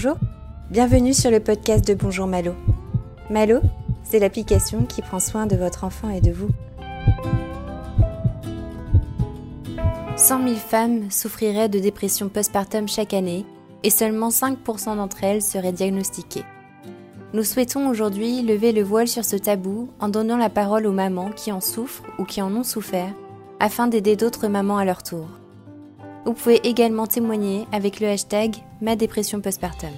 Bonjour, bienvenue sur le podcast de Bonjour Malo. Malo, c'est l'application qui prend soin de votre enfant et de vous. 100 000 femmes souffriraient de dépression postpartum chaque année et seulement 5% d'entre elles seraient diagnostiquées. Nous souhaitons aujourd'hui lever le voile sur ce tabou en donnant la parole aux mamans qui en souffrent ou qui en ont souffert afin d'aider d'autres mamans à leur tour. Vous pouvez également témoigner avec le hashtag Ma dépression postpartum.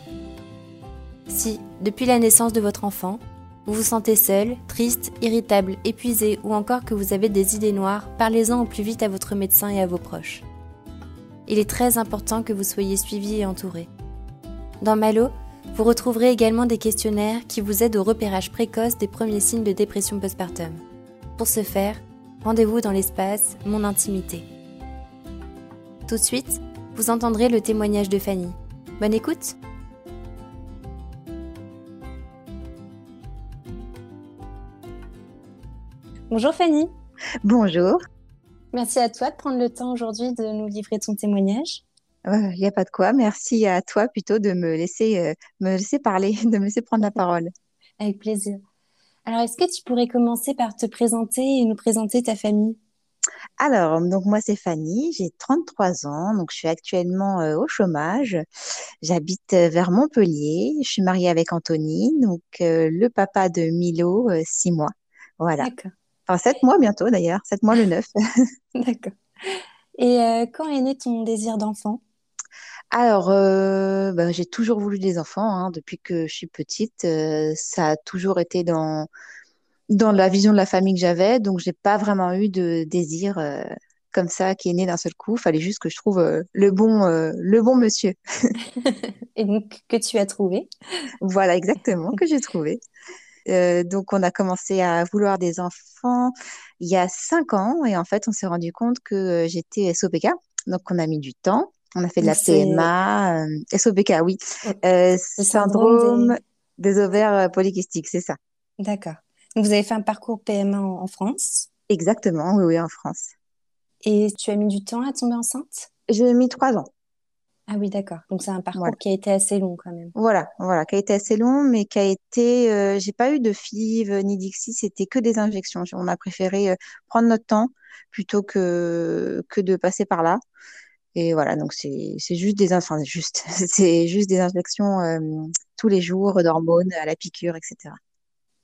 Si, depuis la naissance de votre enfant, vous vous sentez seul, triste, irritable, épuisé ou encore que vous avez des idées noires, parlez-en au plus vite à votre médecin et à vos proches. Il est très important que vous soyez suivi et entouré. Dans Malo, vous retrouverez également des questionnaires qui vous aident au repérage précoce des premiers signes de dépression postpartum. Pour ce faire, rendez-vous dans l'espace Mon intimité. Tout de suite, vous entendrez le témoignage de Fanny. Bonne écoute Bonjour Fanny. Bonjour. Merci à toi de prendre le temps aujourd'hui de nous livrer ton témoignage. Il n'y a pas de quoi. Merci à toi plutôt de me laisser, euh, me laisser parler, de me laisser prendre la parole. Avec plaisir. Alors, est-ce que tu pourrais commencer par te présenter et nous présenter ta famille? Alors, donc moi c'est Fanny, j'ai 33 ans, donc je suis actuellement euh, au chômage. J'habite euh, vers Montpellier. Je suis mariée avec Anthony, donc le papa de Milo, 6 mois. Voilà. D'accord. Enfin, 7 mois bientôt d'ailleurs, 7 mois le 9. D'accord. Et quand est né ton désir d'enfant? Alors, euh, bah, j'ai toujours voulu des enfants hein, depuis que je suis petite. euh, ça a toujours été dans, dans la vision de la famille que j'avais, donc j'ai pas vraiment eu de désir euh, comme ça qui est né d'un seul coup. Fallait juste que je trouve euh, le bon, euh, le bon monsieur. Et donc, que tu as trouvé Voilà, exactement, que j'ai trouvé. Donc, on a commencé à vouloir des enfants il y a cinq ans et en fait, on s'est rendu compte que j'étais SOPK. Donc, on a mis du temps. On a fait de la PMA, SOPK, oui. syndrome syndrome des... des ovaires polykystiques, c'est ça. D'accord. Donc, vous avez fait un parcours PMA en, en France Exactement, oui, oui, en France. et tu as mis du temps à tomber enceinte? J'ai mis trois ans. Ah oui, d'accord. Donc, c'est un parcours Voilà. qui a été assez long quand même. Voilà, voilà, qui a été assez long, mais qui a été, euh, j'ai pas eu de FIV ni d'ICSI, c'était que des injections. On a préféré euh, prendre notre temps plutôt que que de passer par là. Et voilà, donc c'est c'est juste des, enfin juste, c'est juste des injections euh, tous les jours d'hormones à la piqûre, etc.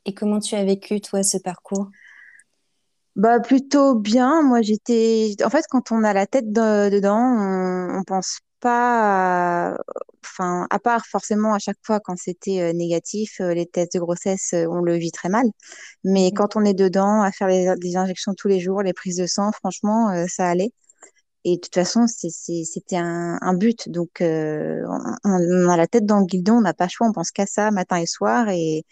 Et comment tu as vécu, toi, ce parcours? Bah plutôt bien. Moi j'étais, en fait, quand on a la tête de- dedans, on, on pense pas, à- enfin à part forcément à chaque fois quand c'était euh, négatif, euh, les tests de grossesse, euh, on le vit très mal. Mais Mhm. quand on est dedans, à faire les, des injections tous les jours, les prises de sang, franchement, euh, ça allait. Et de toute façon, c'était un, un but. Donc, euh, on, on a la tête dans le guidon, on n'a pas le choix, on pense qu'à ça matin et soir. Et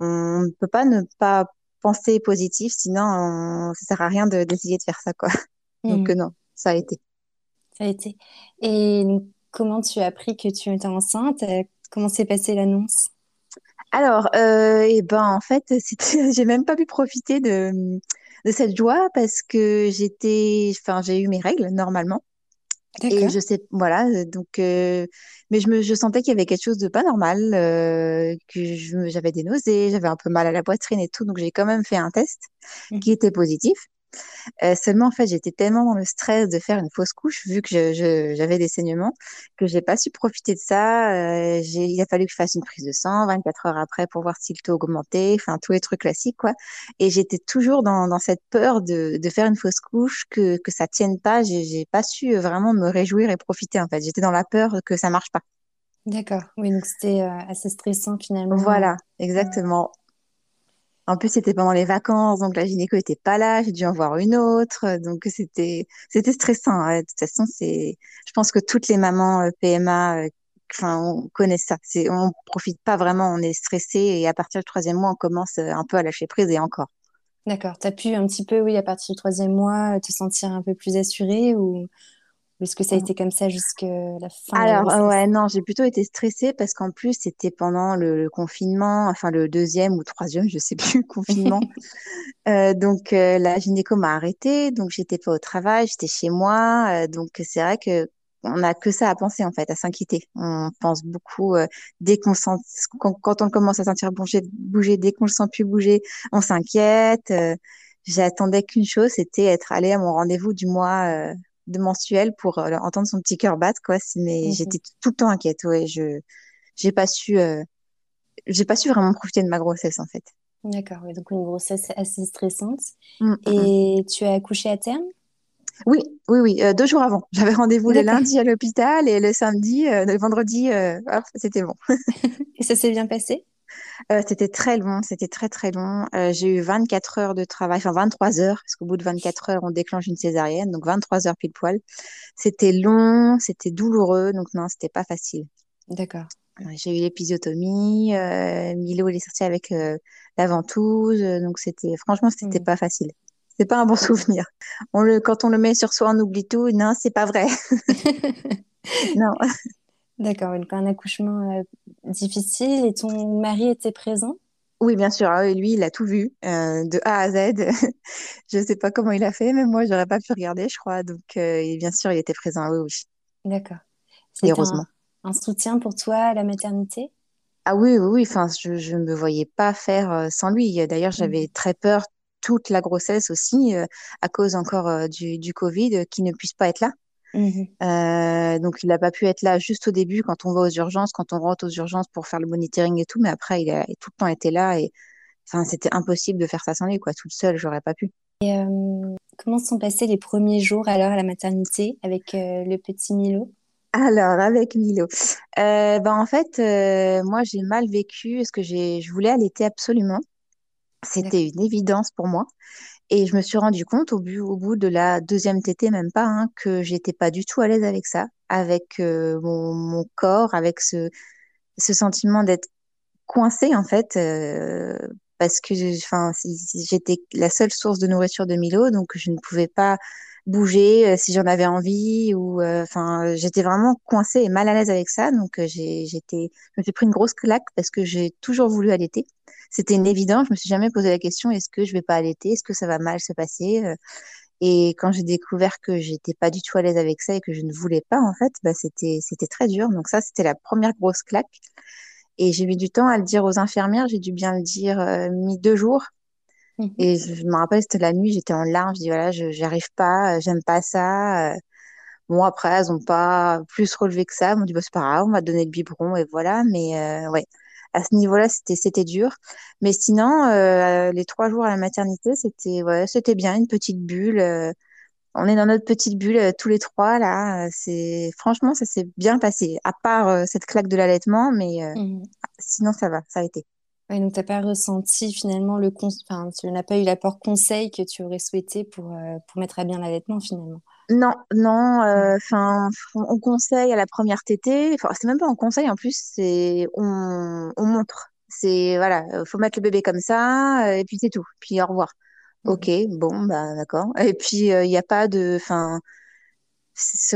on ne peut pas ne pas penser positif, sinon on, ça sert à rien de, d'essayer de faire ça, quoi. Donc, Mhm. euh, non, ça a été. Ça a été. Et donc, comment tu as appris que tu étais enceinte? Euh, Comment s'est passée l'annonce? Alors, euh, et ben, en fait, j'ai même pas pu profiter de, de cette joie parce que j'étais, enfin, j'ai eu mes règles normalement. Et je sais, voilà, euh, donc, euh, mais je me, je sentais qu'il y avait quelque chose de pas normal, euh, que j'avais des nausées, j'avais un peu mal à la poitrine et tout, donc j'ai quand même fait un test qui Mhm. était positif. Euh, seulement, en fait, j'étais tellement dans le stress de faire une fausse couche, vu que j'avais des saignements, que j'ai pas su profiter de ça. Euh, il a fallu que je fasse une prise de sang 24 heures après pour voir si le taux augmentait, enfin, tous les trucs classiques, quoi. Et j'étais toujours dans, dans cette peur de, de faire une fausse couche, que, que ça tienne pas. J'ai, pas su euh, vraiment me réjouir et profiter, en fait. J'étais dans la peur que ça marche pas. D'accord. Oui, donc c'était euh, assez stressant finalement. Voilà, exactement. En plus, c'était pendant les vacances, donc la gynéco était pas là, j'ai dû en voir une autre, donc c'était c'était stressant. De toute façon, c'est, je pense que toutes les mamans euh, PMA, euh, enfin, on connaît ça. C'est, on profite pas vraiment, on est stressé et à partir du troisième mois, on commence euh, un peu à lâcher prise et encore. D'accord. Tu as pu un petit peu, oui, à partir du troisième mois, te sentir un peu plus assurée ou est-ce que ça a été comme ça jusqu'à la fin Alors, euh, grossesse? ouais, non, j'ai plutôt été stressée parce qu'en plus, c'était pendant le, le confinement, enfin le deuxième ou troisième, je sais plus, confinement. Euh, donc, euh, la gynéco m'a arrêtée, donc j'étais pas au travail, j'étais chez moi. euh, donc, c'est vrai que on a que ça à penser en fait, à s'inquiéter. On pense beaucoup euh, dès qu'on sent, quand, on commence à sentir bouger, bouger dès qu'on le sent plus bouger, on s'inquiète. Euh, j'attendais qu'une chose, c'était être allé à mon rendez-vous du mois de mensuel pour entendre son petit cœur battre quoi. Mais mmh j'étais tout le temps inquiète. Ouais, je j'ai pas su j'ai pas su vraiment profiter de ma grossesse en fait. D'accord, donc une grossesse assez stressante. Mmh, mmh, Et tu as accouché à terme? Oui, oui, oui, euh, deux jours avant. J'avais rendez-vous le lundi à l'hôpital et le samedi, euh, le vendredi, euh, c'était bon. et ça s'est bien passé? C'était très long, c'était très très long. J'ai eu 24 heures de travail, enfin 23 heures, parce qu'au bout de 24 heures, on déclenche une césarienne, donc 23 heures pile poil. C'était long, c'était douloureux, donc non, c'était pas facile. D'accord. J'ai eu l'épisiotomie, euh, Milo il est sorti avec euh, la ventouse, euh, donc c'était franchement c'était mmh. pas facile. C'est pas un bon souvenir. On le, quand on le met sur soi, on oublie tout. Non, c'est pas vrai. non. D'accord, donc un accouchement difficile et ton mari était présent? Oui, bien sûr. Ah lui, il a tout vu de A à Z. je sais pas comment il a fait, mais moi, j'aurais pas pu regarder, je crois. Donc, bien sûr, il était présent. Oui, oui. D'accord. Heureusement un soutien pour toi à la maternité? Ah oui, oui, oui. Enfin, je ne me voyais pas faire euh, sans lui. D'ailleurs, j'avais mmh. très peur toute la grossesse aussi, euh, à cause encore euh, du, du Covid, qu'il ne puisse pas être là. Mmh donc, il n'a pas pu être là juste au début quand on va aux urgences, quand on rentre aux urgences pour faire le monitoring et tout. Mais après, il a tout le temps été là et enfin, c'était impossible de faire ça sans lui, quoi. Toute seule, j'aurais pas pu. Et comment sont passés les premiers jours alors à la maternité avec le petit Milo? Alors, avec Milo, euh, ben en fait, euh, moi j'ai mal vécu parce que j'ai, je voulais allaiter absolument. C'était une évidence pour moi. Et je me suis rendu compte au, au bout de la deuxième tétée, même pas, hein, que j'étais pas du tout à l'aise avec ça, avec euh, mon, mon, corps, avec ce, ce sentiment d'être coincée en fait, euh, parce que j'étais la seule source de nourriture de Milo, donc je ne pouvais pas bouger euh, si j'en avais envie ou euh, enfin j'étais vraiment coincée et mal à l'aise avec ça. Donc euh, j'étais je me suis pris une grosse claque parce que j'ai toujours voulu allaiter c'était une évidence je me suis jamais posé la question est-ce que je vais pas allaiter? Est-ce que ça va mal se passer? Et quand j'ai découvert que j'étais pas du tout à l'aise avec ça et que je ne voulais pas en fait bah c'était c'était très dur donc ça c'était la première grosse claque et j'ai mis du temps à le dire aux infirmières j'ai dû bien le dire mis deux jours Mhm. Et je, me rappelle, c'était la nuit, j'étais en larmes, je dis voilà, je n'y arrive pas, euh, j'aime pas ça. Euh. Bon, après, elles n'ont pas plus relevé que ça. Elles m'ont dit, bah, c'est pas grave, on va donner le biberon et voilà. Mais euh, ouais, à ce niveau-là, c'était c'était dur. Mais sinon, les trois jours à la maternité, c'était ouais, c'était bien, une petite bulle. on est dans notre petite bulle tous les trois là. C'est franchement, ça s'est bien passé. À part cette claque de l'allaitement, mais mhm. sinon ça va, ça a été. Ouais, donc tu n'as pas ressenti finalement le enfin, tu n'as pas eu l'apport conseil que tu aurais souhaité pour, euh, pour mettre à bien l'allaitement finalement? Non, non, euh, enfin, on conseille à la première tétée, enfin, c'est même pas un conseil en plus, c'est on, on montre. C'est voilà, faut mettre le bébé comme ça, euh, et puis c'est tout. Puis au revoir. Mmh. Ok, bon, bah d'accord. Et puis il n'y a pas de, enfin,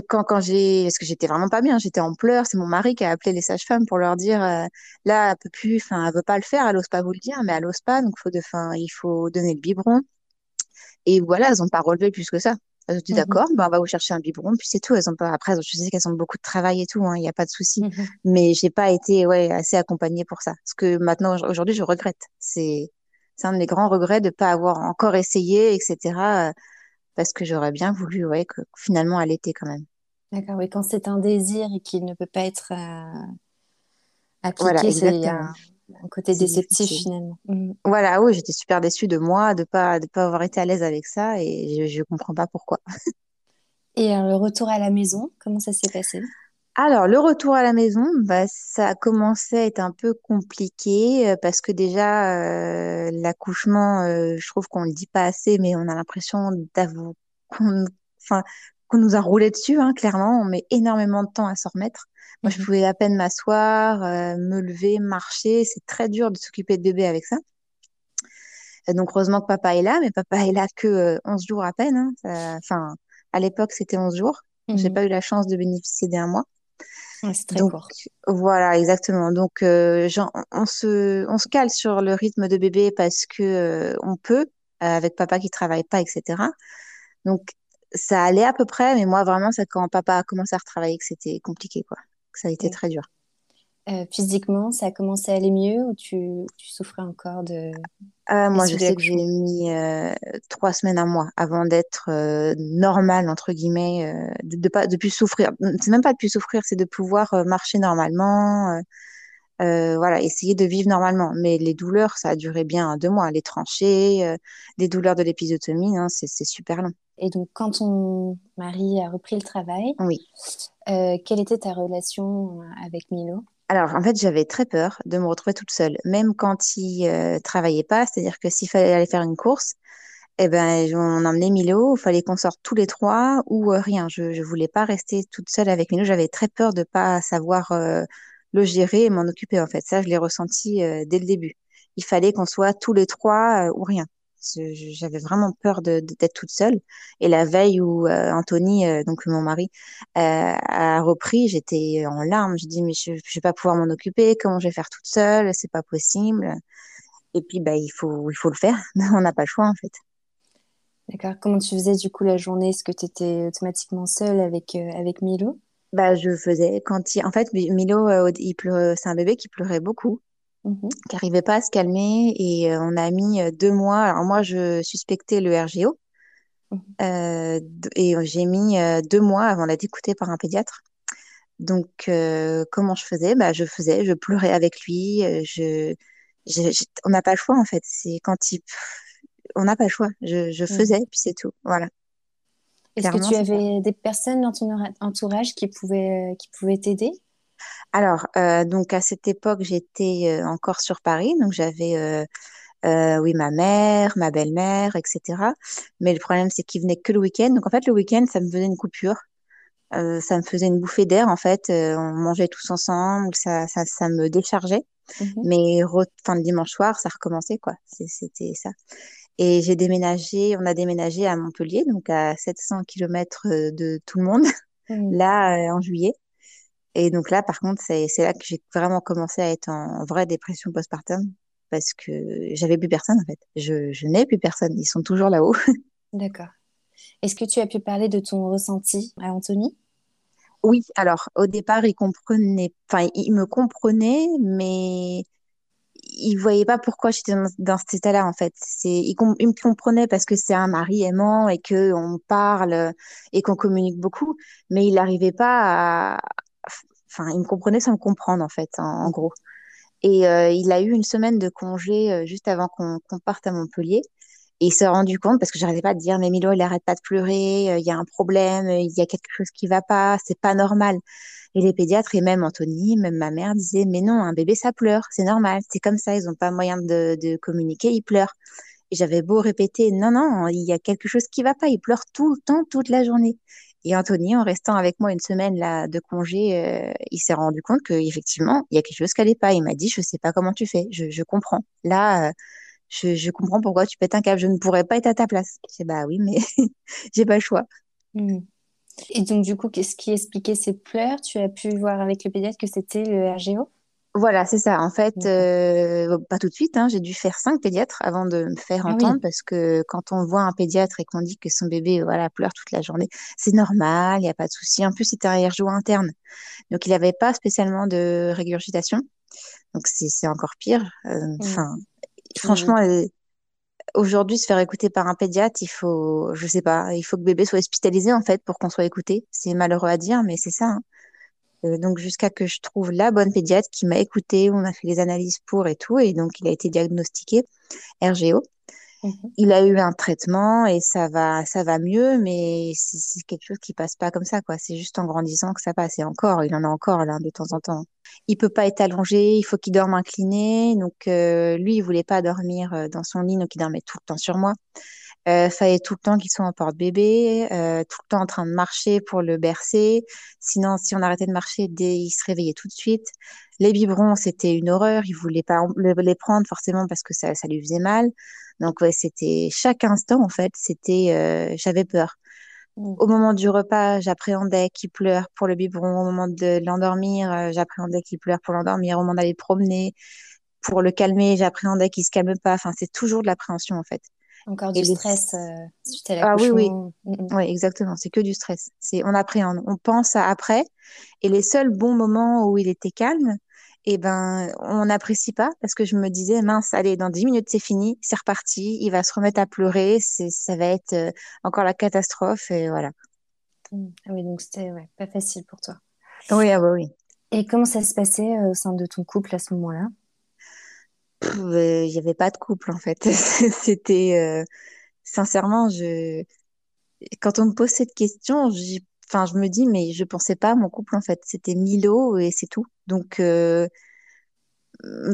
quand, quand j'ai, parce que j'étais vraiment pas bien, j'étais en pleurs. C'est mon mari qui a appelé les sages-femmes pour leur dire, euh, là, elle peut plus, enfin, elle veut pas le faire, elle ose pas vous le dire, mais elle ose pas, donc faut de, fin, il faut donner le biberon. Et voilà, elles ont pas relevé plus que ça. Elles ont dit, mmh d'accord, bah, on va vous chercher un biberon, puis c'est tout. Elles ont pas, après, je sais qu'elles ont beaucoup de travail et tout, hein, il n'y a pas de souci. Mmh mais j'ai pas été, ouais, assez accompagnée pour ça. Parce que maintenant, aujourd'hui, je regrette. C'est, un de mes grands regrets de pas avoir encore essayé, etc parce que j'aurais bien voulu ouais, que, finalement allaiter quand même. D'accord, oui, quand c'est un désir et qu'il ne peut pas être euh, appliqué, c'est un, côté déceptif finalement. Mmh. Voilà, oui, j'étais super déçue de moi, de ne pas, de pas avoir été à l'aise avec ça et je ne comprends pas pourquoi. et le retour à la maison, comment ça s'est passé? Alors, le retour à la maison, bah, ça a commencé à être un peu compliqué euh, parce que déjà, euh, l'accouchement, euh, je trouve qu'on le dit pas assez, mais on a l'impression qu'on enfin, qu'on nous a roulé dessus, hein, clairement. On met énormément de temps à s'en remettre. Moi, je mmh pouvais à peine m'asseoir, me lever, marcher. C'est très dur de s'occuper de bébé avec ça. donc, heureusement que papa est là, mais papa est là que 11 jours à peine. Hein. Enfin, à l'époque, c'était 11 jours. J'ai mmh pas eu la chance de bénéficier d'un mois c'est très court. Voilà, exactement. Donc, euh, on, se, on se cale sur le rythme de bébé parce que euh, on peut, euh, avec papa qui travaille pas, etc. Donc, ça allait à peu près, mais moi, vraiment, c'est quand papa a commencé à retravailler que c'était compliqué, quoi. Que ça a été très dur. Euh, physiquement, ça a commencé à aller mieux ou tu, tu souffrais encore de... Euh, moi, je sais que j'ai mis euh, trois semaines à mois avant d'être normal, entre guillemets, de, de, pas, de plus souffrir. C'est même pas de plus souffrir, c'est de pouvoir marcher normalement, voilà, essayer de vivre normalement. Mais les douleurs, ça a duré bien deux mois. Les tranchées, des douleurs de l'épisotomie, hein, c'est super long. Et donc, quand ton mari a repris le travail, oui. quelle était ta relation avec Milo? Alors, en fait, j'avais très peur de me retrouver toute seule, même quand il euh, travaillait pas. C'est-à-dire que s'il fallait aller faire une course, eh ben, on emmenait Milo, il fallait qu'on sorte tous les trois ou euh, rien. Je ne voulais pas rester toute seule avec Milo. J'avais très peur de pas savoir euh, le gérer et m'en occuper, en fait. Ça, je l'ai ressenti dès le début. Il fallait qu'on soit tous les trois ou rien. J'avais vraiment peur d'être toute seule. Et la veille où euh, Anthony, euh, donc mon mari, euh, a repris, j'étais en larmes. Je dis mais je, je vais pas pouvoir m'en occuper. Comment je vais faire toute seule? C'est pas possible. Et puis bah il faut il faut le faire. On n'a pas le choix en fait. D'accord. Comment tu faisais du coup la journée? Est-ce que tu étais automatiquement seule avec avec Milo? Bah je faisais quand il en fait Milo il pleure c'est un bébé qui pleurait beaucoup. Mhm. qui n'arrivait pas à se calmer. Et euh, on a mis euh, deux mois. Alors moi, je suspectais le RGO. Euh, et j'ai mis deux mois avant d'être écoutée par un pédiatre. Donc, comment je faisais? Bah, Je faisais, je pleurais avec lui. Je, on n'a pas le choix, en fait. C'est quand il... On n'a pas le choix. Je, je mhm. faisais, puis c'est tout. Voilà. Est-ce que tu avais des personnes dans ton entourage qui pouvaient, qui pouvaient t'aider? Alors, euh, donc à cette époque, j'étais euh, encore sur Paris, donc j'avais euh, oui ma mère, ma belle-mère, etc. Mais le problème, c'est qu'ils venaient que le week-end. Donc en fait, le week-end, ça me faisait une coupure. ça me faisait une bouffée d'air en fait. on mangeait tous ensemble, ça, ça, ça me déchargeait. Mmh Mais fin de dimanche soir, ça recommençait quoi. C'était ça. Et j'ai déménagé, on a déménagé à Montpellier, donc à 700 km de tout le monde, mmh. là en juillet. Et donc là, par contre, c'est là que j'ai vraiment commencé à être en vraie dépression postpartum parce que j'avais plus personne en fait. Je, je n'ai plus personne. Ils sont toujours là-haut. D'accord. Est-ce que tu as pu parler de ton ressenti à Anthony? Oui. Alors au départ, il comprenait. Enfin, il me comprenait, mais il voyait pas pourquoi j'étais dans, cet état-là en fait. C'est, il, me comprenait parce que c'est un mari aimant et que on parle et qu'on communique beaucoup, mais il n'arrivait pas à, enfin, il me comprenait sans me comprendre en fait, en, gros. Et euh, il a eu une semaine de congé euh, juste avant qu'on parte à Montpellier. Et il s'est rendu compte, parce que j'arrêtais pas de dire, mais Milo, il arrête pas de pleurer, euh, il y a un problème, il y a quelque chose qui va pas, c'est pas normal. Et les pédiatres, et même Anthony, même ma mère, disaient, mais non, un bébé, ça pleure, c'est normal, c'est comme ça, ils ont pas moyen de, communiquer, ils pleurent. Et j'avais beau répéter, non, non, il y a quelque chose qui va pas, il pleure tout le temps, toute la journée. Et Anthony, en restant avec moi une semaine là de congé, euh, il s'est rendu compte qu'effectivement, il y a quelque chose qui n'allait pas. Il m'a dit, je sais pas comment tu fais, je, comprends. Là, euh, je, je, comprends pourquoi tu pètes un câble. Je ne pourrais pas être à ta place. Je dis, bah oui, mais j'ai pas le choix. Mmh. Et donc, du coup, qu'est-ce qui expliquait ces pleurs? Tu as pu voir avec le pédiatre que c'était le RGO voilà, c'est ça. En fait, euh, pas tout de suite. Hein, j'ai dû faire cinq pédiatres avant de me faire ah entendre parce que quand on voit un pédiatre et qu'on dit que son bébé voilà pleure toute la journée, c'est normal, il n'y a pas de souci. En plus, c'était un RGO interne, donc il n'avait pas spécialement de régurgitation. Donc c'est encore pire. Euh, mmh. Enfin, franchement, euh, aujourd'hui, se faire écouter par un pédiatre, il faut, je sais pas, il faut que bébé soit hospitalisé en fait pour qu'on soit écouté. C'est malheureux à dire, mais c'est ça. Hein. Euh, donc jusqu'à que je trouve la bonne pédiatre qui m'a écouté, on a fait les analyses pour et tout, et donc il a été diagnostiqué RGO. Mhm. Il a eu un traitement et ça va, ça va mieux, mais c'est quelque chose qui passe pas comme ça, quoi. C'est juste en grandissant que ça passe. Et encore, il en a encore là de temps en temps. Il peut pas être allongé, il faut qu'il dorme incliné. Donc euh, lui, il voulait pas dormir euh, dans son lit, donc il dormait tout le temps sur moi. Euh, fallait tout le temps qu'il soit en porte-bébé, euh, tout le temps en train de marcher pour le bercer. Sinon, si on arrêtait de marcher, dès, il se réveillait tout de suite. Les biberons, c'était une horreur. Il voulait pas les prendre forcément parce que ça, ça lui faisait mal. Donc, ouais, c'était chaque instant, en fait, c'était, euh, j'avais peur. Mmh. Au moment du repas, j'appréhendais qu'il pleure pour le biberon. Au moment de l'endormir, j'appréhendais qu'il pleure pour l'endormir. Au moment d'aller promener, pour le calmer, j'appréhendais qu'il se calme pas. Enfin, c'est toujours de l'appréhension, en fait. Encore du stress suite à Ah oui, oui. Mm, mm. Oui, exactement. C'est que du stress. C'est, on appréhende, on pense à après. Et les seuls bons moments où il était calme, eh ben, on n'apprécie pas parce que je me disais, mince, allez, dans 10 minutes, c'est fini, c'est reparti, il va se remettre à pleurer, ça va être euh, encore la catastrophe et voilà. Mm. Ah oui, donc c'était ouais, pas facile pour toi. Oui, ah bah oui. Et comment ça se passait euh, au sein de ton couple à ce moment-là? Euh, Il n'y avait pas de couple en fait. C'était, euh, sincèrement, je, quand on me pose cette question, enfin, je me dis, mais je pensais pas à mon couple en fait. C'était Milo et c'est tout. Donc, euh,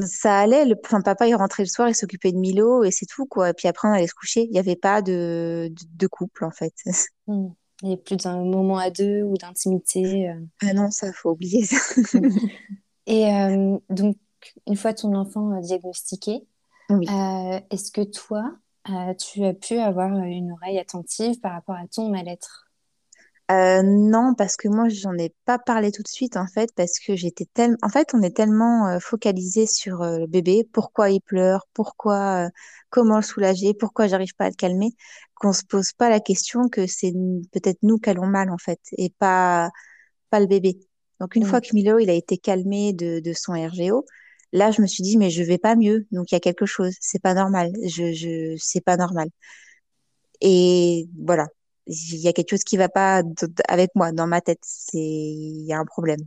ça allait. Le, enfin, papa, il rentrait le soir, il s'occupait de Milo et c'est tout, quoi. Et puis après, on allait se coucher. Il n'y avait pas de, de, de couple, en fait. Mm. Il n'y a plus d'un moment à deux ou d'intimité. euh. Ah non, ça, faut oublier ça. Et euh, donc, une fois ton enfant euh, diagnostiqué, Oui. euh, est-ce que toi, euh, tu as pu avoir une oreille attentive par rapport à ton mal-être? Euh, non, parce que moi, j'en ai pas parlé tout de suite, en fait, parce que j'étais tellement... En fait, on est tellement euh, focalisé sur euh, le bébé, pourquoi il pleure, pourquoi, comment le soulager, pourquoi j'arrive pas à le calmer, qu'on se pose pas la question que c'est peut-être nous qui allons mal, en fait, et pas, pas le bébé. Donc, une fois que Milo, il a été calmé de, de son RGO, là, je me suis dit, mais je vais pas mieux, donc il y a quelque chose, c'est pas normal, je, je, c'est pas normal. Et voilà, il y a quelque chose qui va pas avec moi, dans ma tête. C'est, il y a un problème.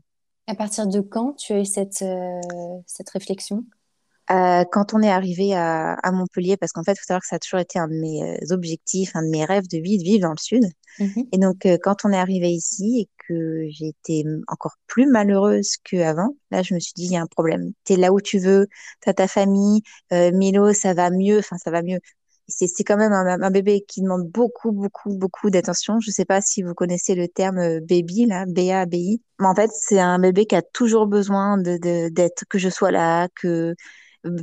À partir de quand tu as eu cette, euh, cette réflexion? Euh, quand on est arrivé à, à Montpellier, parce qu'en fait, il faut savoir que ça a toujours été un de mes euh, objectifs, un de mes rêves de vie, de vivre dans le sud. Mhm. Et donc, euh, quand on est arrivé ici et que j'ai été encore plus malheureuse qu'avant, là, je me suis dit, il y a un problème. T'es là où tu veux, t'as ta famille, euh, Milo, ça va mieux, enfin, ça va mieux. C'est, quand même un, un bébé qui demande beaucoup, beaucoup, beaucoup d'attention. Je sais pas si vous connaissez le terme baby, là, B-A-B-I. Mais en fait, c'est un bébé qui a toujours besoin de, de, d'être, que je sois là, que,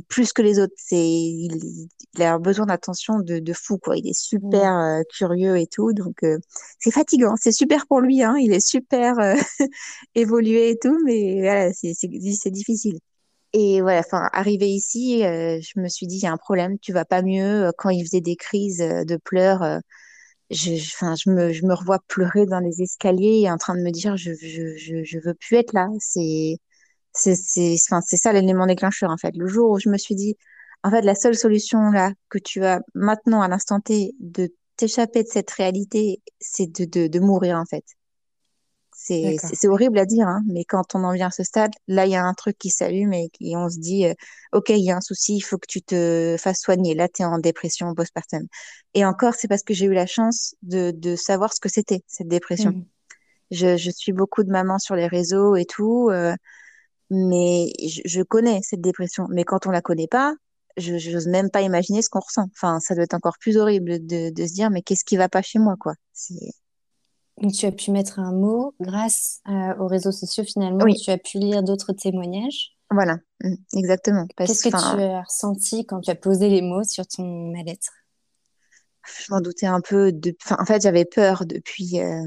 plus que les autres. C'est, il, il a besoin d'attention de, de fou, quoi. Il est Mm. super euh, curieux et tout. Donc, euh, c'est fatigant. C'est super pour lui, hein. Il est super euh, évolué et tout, mais voilà, c'est, c'est, c'est difficile. Et voilà, enfin, arrivé ici, euh, je me suis dit, il y a un problème, tu vas pas mieux. Euh, Quand il faisait des crises euh, de pleurs, euh, je, je, enfin, je me, je me revois pleurer dans les escaliers et en train de me dire, je, je, je, je veux plus être là. C'est, c'est, ça l'élément déclencheur, en fait. Le jour où je me suis dit, en fait, la seule solution là que tu as maintenant, à l'instant T, de t'échapper de cette réalité, c'est de, de, de mourir, en fait. C'est, horrible à dire, hein, mais quand on en vient à ce stade, là, il y a un truc qui s'allume et, qui- on se dit, euh, OK, il y a un souci, il faut que tu te fasses soigner. Là, tu es en dépression postpartum. Et encore, c'est parce que j'ai eu la chance de, de savoir ce que c'était, cette dépression. Je, je suis beaucoup de mamans sur les réseaux et tout, euh, mais je, je connais cette dépression. Mais quand on la connaît pas, je n'ose même pas imaginer ce qu'on ressent. Enfin, ça doit être encore plus horrible de, de se dire, mais qu'est-ce qui va pas chez moi, quoi? Donc, tu as pu mettre un mot grâce euh, aux réseaux sociaux finalement. Oui, Tu as pu lire d'autres témoignages? voilà, Mm, exactement. Qu'est-ce que tu as ressenti quand tu as posé les mots sur ton mal-être? je m'en doutais un peu. De... En fait, j'avais peur depuis. euh,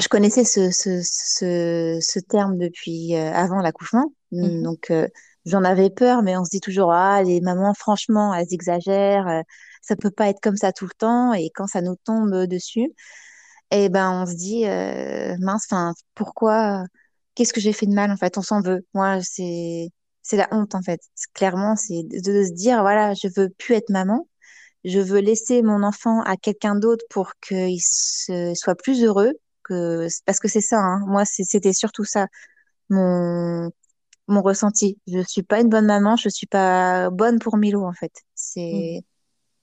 Je connaissais ce, ce, ce, ce terme depuis euh, avant l'accouchement. Mm, Mhm. Donc, euh, j'en avais peur, mais on se dit toujours, ah, les mamans, franchement, elles exagèrent. euh, ça peut pas être comme ça tout le temps. Et quand ça nous tombe dessus, eh ben, on se dit, euh, mince, enfin, pourquoi, qu'est-ce que j'ai fait de mal, en fait, on s'en veut. Moi, c'est, c'est la honte, en fait. Clairement, c'est de, de se dire, voilà, je veux plus être maman. Je veux laisser mon enfant à quelqu'un d'autre pour qu'il se, soit plus heureux que, parce que c'est ça, hein. Moi, c'était surtout ça, mon, mon ressenti. Je suis pas une bonne maman, je suis pas bonne pour Milo, en fait. C'est,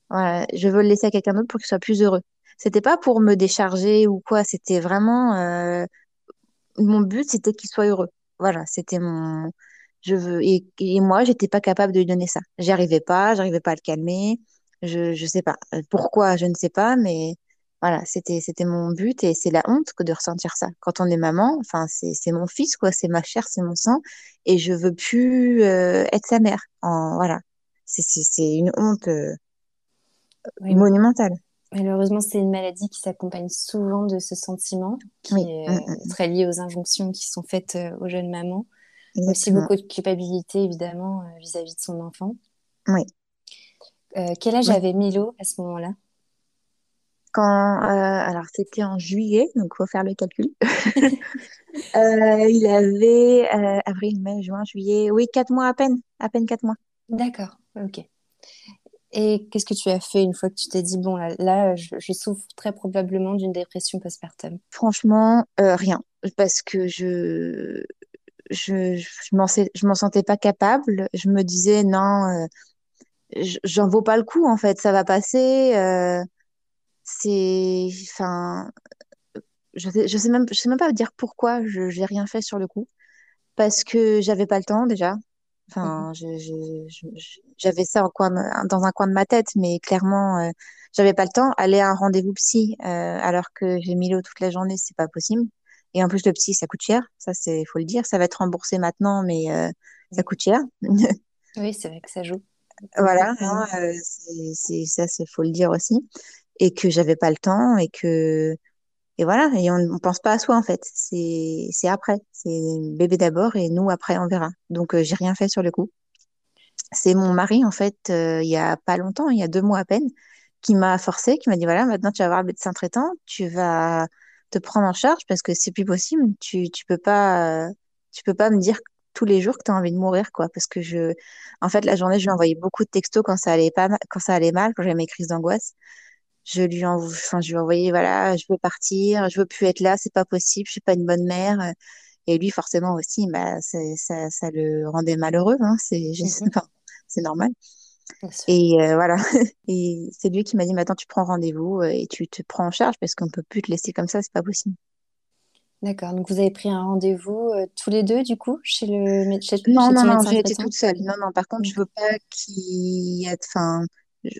voilà, je veux le laisser à quelqu'un d'autre pour qu'il soit plus heureux. C'était pas pour me décharger ou quoi, c'était vraiment, euh, mon but, c'était qu'il soit heureux. Voilà, c'était mon, je veux, et, et moi, j'étais pas capable de lui donner ça. J'y arrivais pas, j'arrivais pas à le calmer. Je, je sais pas. Pourquoi, je ne sais pas, mais voilà, c'était, c'était mon but et c'est la honte que de ressentir ça. Quand on est maman, enfin, c'est, c'est mon fils, quoi, c'est ma chair, c'est mon sang et je veux plus, euh, être sa mère. En, voilà. C'est, c'est, une honte, euh, Oui, monumentale. malheureusement, c'est une maladie qui s'accompagne souvent de ce sentiment qui Oui, est Mm, euh, mm, très lié aux injonctions qui sont faites euh, aux jeunes mamans. Aussi exactement. beaucoup de culpabilité, évidemment, vis-à-vis de son enfant. Oui. quel âge avait Milo à ce moment-là? Quand, alors c'était en juillet, donc faut faire le calcul. il avait avril, mai, juin, juillet, oui, quatre mois à peine, à peine quatre mois. D'accord, ok. Et qu'est-ce que tu as fait une fois que tu t'es dit, bon, là, je, souffre très probablement d'une dépression postpartum? Franchement, euh, rien. Parce que je je, je m'en sentais pas capable. Je me disais, non, euh, j'en vaux pas le coup, en fait. Ça va passer. Euh, c'est. Enfin. Je sais, je sais même, je sais même pas dire pourquoi je n'ai rien fait sur le coup. Parce que j'avais pas le temps déjà. Enfin, mhm. j'avais ça en coin, dans un coin de ma tête, mais clairement, euh, j'avais pas le temps. Aller à un rendez-vous psy, euh, alors que j'ai mis l'eau toute la journée, c'est pas possible. Et en plus, le psy, ça coûte cher. Ça, c'est, faut le dire. Ça va être remboursé maintenant, mais euh, ça coûte cher. oui, c'est vrai que ça joue. Voilà, hein, c'est, ça, c'est faut le dire aussi. Et que j'avais pas le temps et que et voilà, et on ne pense pas à soi en fait. C'est c'est après, c'est bébé d'abord et nous après on verra. Donc euh, j'ai rien fait sur le coup. C'est mon mari en fait, euh, il y a pas longtemps, il y a deux mois à peine, qui m'a forcé, qui m'a dit voilà, maintenant tu vas voir le médecin traitant, tu vas te prendre en charge parce que c'est plus possible. Tu tu peux pas tu peux pas me dire tous les jours que tu as envie de mourir quoi parce que je en fait la journée je lui envoyais beaucoup de textos quand ça allait pas quand ça allait mal quand j'avais mes crises d'angoisse je lui en, enfin, je lui envoyais, voilà, je veux partir, je veux plus être là, c'est pas possible, je suis pas une bonne mère. Et lui, forcément aussi, bah, ça, ça le rendait malheureux, hein, c'est, mhm. c'est normal. Et euh, voilà. Et c'est lui qui m'a dit, maintenant, tu prends rendez-vous euh, et tu te prends en charge parce qu'on peut plus te laisser comme ça, c'est pas possible. D'accord. Donc vous avez pris un rendez-vous euh, tous les deux, du coup, chez le médecin Non, non, non, j'ai été toute seule. Non, non. Par contre, je veux pas qu'il y ait, enfin,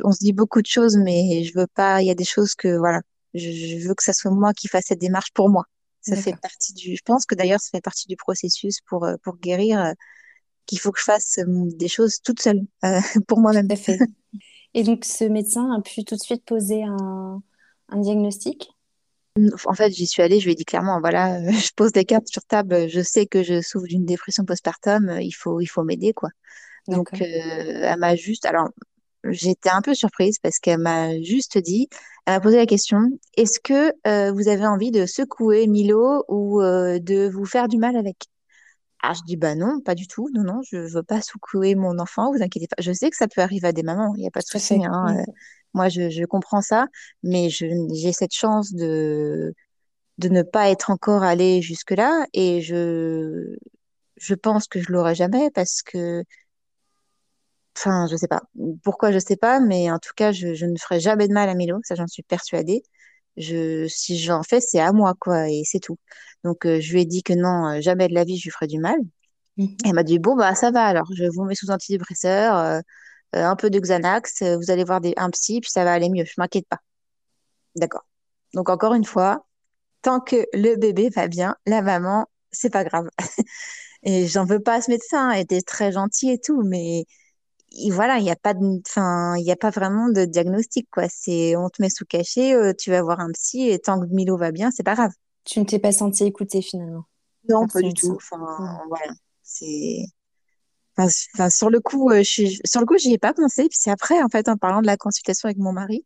on se dit beaucoup de choses, mais je veux pas. Il y a des choses que voilà, je, veux que ça soit moi qui fasse cette démarche pour moi. Ça fait partie du. Je pense que d'ailleurs, ça fait partie du processus pour euh, pour guérir. Euh, qu'il faut que je fasse euh, des choses toute seule pour moi-même. Et donc, ce médecin a pu tout de suite poser un, un diagnostic? En fait, j'y suis allée, je lui ai dit clairement, voilà, je pose des cartes sur table, je sais que je souffre d'une dépression postpartum, il faut, il faut m'aider, quoi. Donc, elle m'a juste, alors, j'étais un peu surprise parce qu'elle m'a juste dit, elle m'a posé la question, est-ce que euh, vous avez envie de secouer Milo ou euh, de vous faire du mal avec? Ah, je dis, bah non, pas du tout, non, non, je veux pas secouer mon enfant, vous inquiétez pas. Je sais que ça peut arriver à des mamans, il n'y a pas de souci. Hein, euh, moi, je, je, comprends ça, mais j'ai cette chance de, de ne pas être encore allée jusque-là et je, je pense que je l'aurai jamais parce que Enfin, je sais pas. Pourquoi, je sais pas, mais en tout cas, je, ne ferai jamais de mal à Milo, ça j'en suis persuadée. Je, si j'en fais, c'est à moi, quoi, et c'est tout. Donc, euh, je lui ai dit que non, euh, jamais de la vie, je lui ferai du mal. Mhm. Elle m'a dit, bon, bah, ça va alors, je vous mets sous antidépresseur, euh, un peu de Xanax, vous allez voir des, un psy, puis ça va aller mieux, je m'inquiète pas. D'accord. Donc, encore une fois, tant que le bébé va bien, la maman, c'est pas grave. et j'en veux pas à ce médecin, elle était très gentil et tout, mais voilà, il n'y a pas de, enfin, il a pas vraiment de diagnostic, quoi. C'est, on te met sous cachet, euh, tu vas voir un psy et tant que Milo va bien, c'est pas grave. Tu ne t'es pas senti écoutée finalement. Non, pas du tout. Enfin, voilà, c'est, enfin, sur le coup, euh, je sur le coup, j'y ai pas pensé. Puis c'est après, en fait, en parlant de la consultation avec mon mari,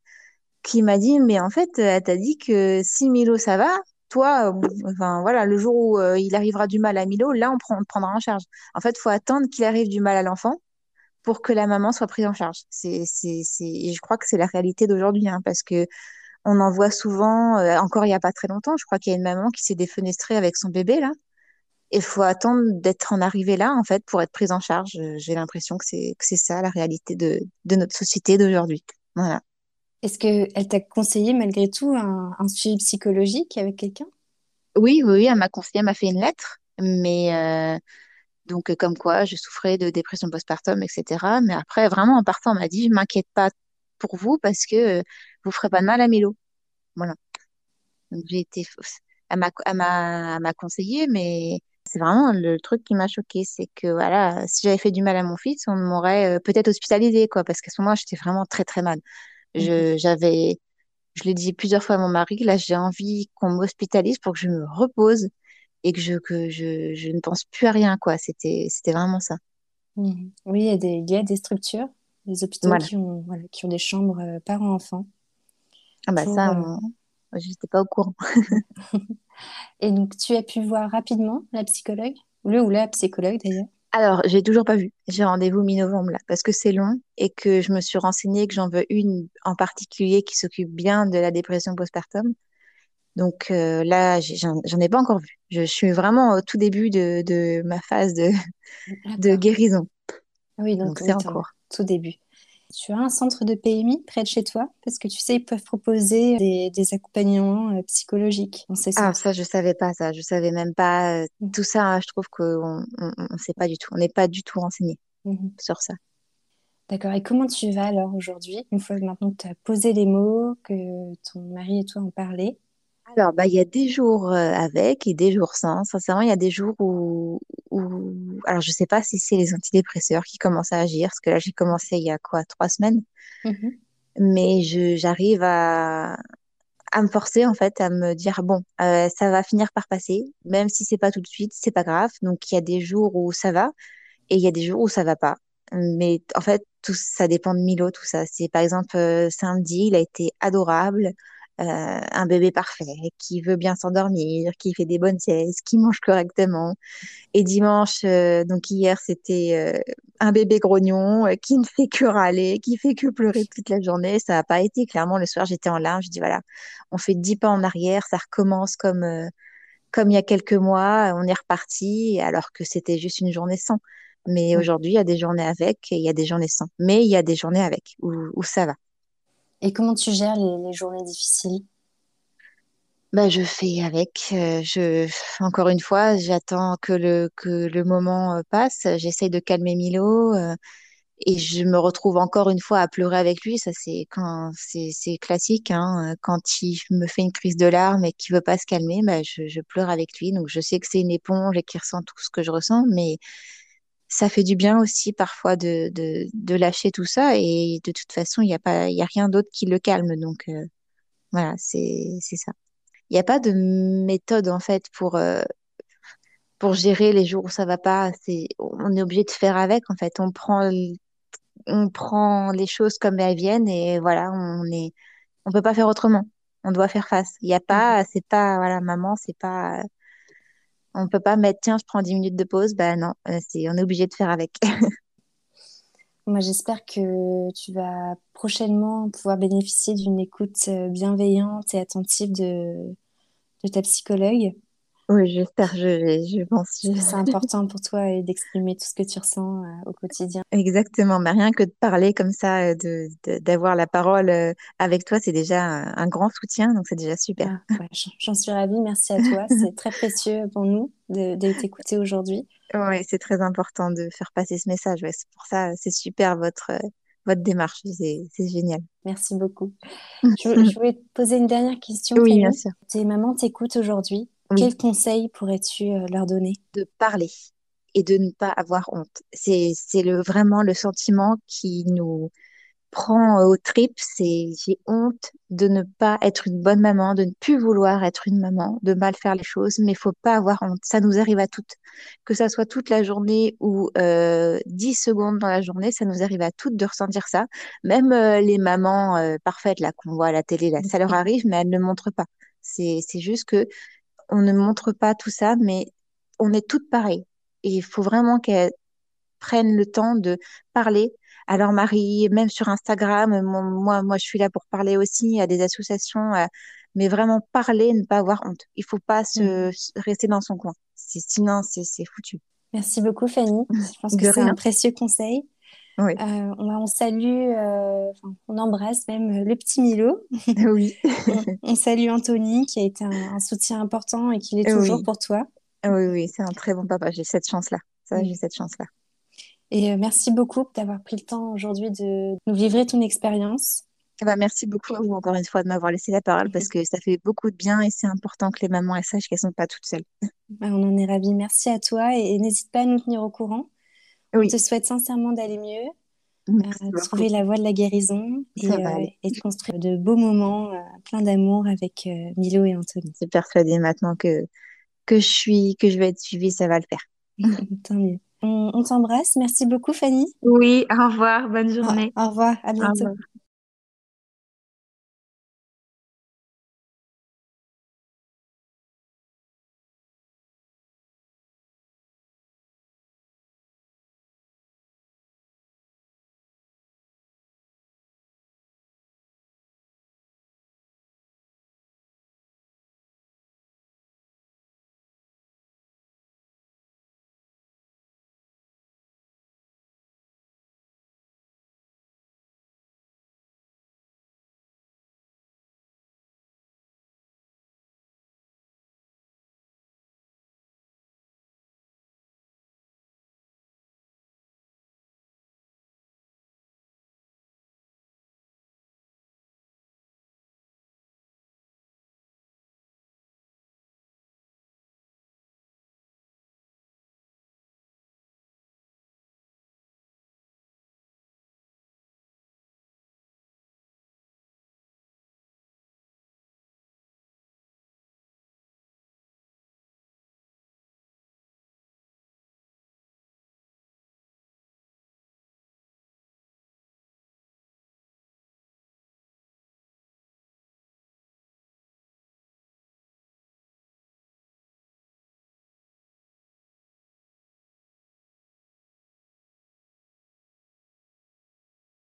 qui m'a dit, mais en fait, elle t'a dit que si Milo ça va, toi, euh, enfin voilà, le jour où il arrivera du mal à Milo, là, on, prend, on prendra en charge. En fait, il faut attendre qu'il arrive du mal à l'enfant pour que la maman soit prise en charge. C'est, c'est, c'est, et je crois que c'est la réalité d'aujourd'hui, hein, parce que on en voit souvent, euh, encore il n'y a pas très longtemps, je crois qu'il y a une maman qui s'est défenestrée avec son bébé, là. Il faut attendre d'être en arrivée là, en fait, pour être prise en charge. J'ai l'impression que c'est, que c'est ça, la réalité de, de notre société d'aujourd'hui. Voilà. Est-ce qu'elle t'a conseillé, malgré tout, un, un suivi psychologique avec quelqu'un? Oui, oui, elle m'a conseillé, elle m'a fait une lettre, mais euh, donc, euh, comme quoi, je souffrais de dépression postpartum, etc. Mais après, vraiment, en partant, on m'a dit, je m'inquiète pas pour vous parce que euh, vous ferez pas de mal à Milo. Voilà. Donc, j'ai été, elle m'a conseillé, mais c'est vraiment le truc qui m'a choqué, c'est que voilà, si j'avais fait du mal à mon fils, on m'aurait euh, peut-être hospitalisé, quoi, parce qu'à ce moment-là, j'étais vraiment très très mal. Je, mmh j'avais, je l'ai dit plusieurs fois à mon mari, là, j'ai envie qu'on m'hospitalise pour que je me repose et que je, que je, je ne pense plus à rien, quoi. C'était, vraiment ça. Mmh. Oui, il y, a des, il y a des structures les hôpitaux qui, ont, qui ont des chambres parents-enfants. Ah bah ça, je n'étais pas au courant. Et donc, tu as pu voir rapidement la psychologue, le ou la psychologue d'ailleurs? Alors, j'ai toujours pas vu. J'ai rendez-vous mi-novembre là, parce que c'est long et que je me suis renseignée que j'en veux une en particulier qui s'occupe bien de la dépression postpartum. Donc euh, là, j'en ai pas encore vu. Je suis vraiment au tout début de, de ma phase de, de guérison. Oui, donc c'est encore tout début. Tu as un centre de PMI près de chez toi? Parce que tu sais, ils peuvent proposer des, accompagnements euh, psychologiques. ah, ça, je savais pas ça. Je savais même pas. Euh, mm. Tout ça, je trouve qu'on ne sait pas du tout. On n'est pas du tout renseigné mm-hmm. sur ça. D'accord. Et comment tu vas alors aujourd'hui, une fois que maintenant tu as posé les mots, que ton mari et toi en parlé? Alors, bah, il y a des jours euh, avec et des jours sans. Sincèrement, il y a des jours où, alors je sais pas si c'est les antidépresseurs qui commencent à agir, parce que là, j'ai commencé il y a quoi, trois semaines. Mhm. Mais je, j'arrive à, à me forcer, en fait, à me dire, bon, euh, ça va finir par passer, même si c'est pas tout de suite, c'est pas grave. Donc, il y a des jours où ça va et il y a des jours où ça va pas. Mais en fait, tout ça dépend de Milo, tout ça. C'est par exemple euh, samedi, il a été adorable. Euh, un bébé parfait, qui veut bien s'endormir, qui fait des bonnes siestes, qui mange correctement. Et dimanche, euh, donc hier, c'était euh, un bébé grognon qui ne fait que râler, qui fait que pleurer toute la journée. Ça n'a pas été. Clairement, le soir, j'étais en larmes. Je dis voilà, on fait dix pas en arrière, ça recommence comme comme il y a quelques mois, on est reparti, alors que c'était juste une journée sans. Mais aujourd'hui, il y a des journées avec et il y a des journées sans. Mais il y a des journées avec où ça va. Et comment tu gères les, journées difficiles? Bah, je fais avec. Euh, je, encore une fois, j'attends que le, que le moment euh, passe. J'essaye de calmer Milo euh, et je me retrouve encore une fois à pleurer avec lui. Ça, c'est quand c'est, classique. Hein. Quand il me fait une crise de larmes et qu'il veut pas se calmer, bah, je, je pleure avec lui. Donc, je sais que c'est une éponge et qu'il ressent tout ce que je ressens, mais ça fait du bien aussi parfois de, de, de lâcher tout ça et de toute façon, il n'y a pas, il y a rien d'autre qui le calme. Donc, euh, voilà, c'est, ça. Il n'y a pas de méthode, en fait, pour, euh, pour gérer les jours où ça va pas. C'est, on est obligé de faire avec, en fait. On prend, on prend les choses comme elles viennent et voilà, on est, on peut pas faire autrement. On doit faire face. Il n'y a pas, mmh c'est pas, voilà, maman, c'est pas, on peut pas mettre, tiens, je prends 10 minutes de pause. Ben non, euh, c'est, on est obligé de faire avec. Moi, j'espère que tu vas prochainement pouvoir bénéficier d'une écoute euh, bienveillante et attentive de, de ta psychologue. Oui, j'espère, je, je pense. C'est important pour toi et d'exprimer tout ce que tu ressens euh, au quotidien. Exactement, mais rien que de parler comme ça, euh, de, d'avoir la parole euh, avec toi, c'est déjà un, grand soutien, donc c'est déjà super. Ah, j'en suis ravie, merci à toi. C'est très précieux pour nous de, de t'écouter aujourd'hui. Oui, c'est très important de faire passer ce message. Ouais, c'est pour ça, c'est super votre, votre démarche, c'est, c'est génial. Merci beaucoup. je, voulais te poser une dernière question. Oui, bien sûr. Tes mamans t'écoutent aujourd'hui? Quel conseil pourrais-tu euh, leur donner? De parler et de ne pas avoir honte. C'est le, vraiment le sentiment qui nous prend aux tripes. C'est j'ai honte de ne pas être une bonne maman, de ne plus vouloir être une maman, de mal faire les choses, mais il faut pas avoir honte. Ça nous arrive à toutes. Que ça soit toute la journée ou euh, 10 secondes dans la journée, ça nous arrive à toutes de ressentir ça. Même euh, les mamans euh, parfaites là qu'on voit à la télé, là, ça leur arrive, mais elles ne montrent pas. C'est juste que on ne montre pas tout ça, mais on est toutes pareilles. Et il faut vraiment qu'elles prennent le temps de parler à leur mari, même sur Instagram. Moi, moi, je suis là pour parler aussi à des associations, euh, mais vraiment parler, ne pas avoir honte. Il faut pas se, mm. rester dans son coin. Sinon, c'est foutu. Merci beaucoup, Fanny. Je pense que c'est un précieux conseil. Oui. Euh, on, salue, euh, on embrasse même le petit Milo. Oui. on, salue Anthony qui a été un, soutien important et qui l'est toujours pour toi. Oui, oui, c'est un très bon papa. J'ai cette chance-là. Ça, j'ai cette chance-là. Et euh, merci beaucoup d'avoir pris le temps aujourd'hui de nous livrer ton expérience. Eh ben, merci beaucoup à vous encore une fois de m'avoir laissé la parole parce que ça fait beaucoup de bien et c'est important que les mamans elles sachent qu'elles sont pas toutes seules. Ben, on en est ravis. Merci à toi et n'hésite pas à nous tenir au courant. On te souhaite sincèrement d'aller mieux, euh, de trouver la voie de la guérison et, euh, et, de construire de beaux moments euh, pleins d'amour avec Milo et Anthony. Je suis persuadée maintenant que, que, je suis, que je vais être suivie, ça va le faire. Tant mieux. On, on t'embrasse. Merci beaucoup, Fanny. Oui, au revoir, bonne journée. Au, au revoir, à Au bientôt. revoir.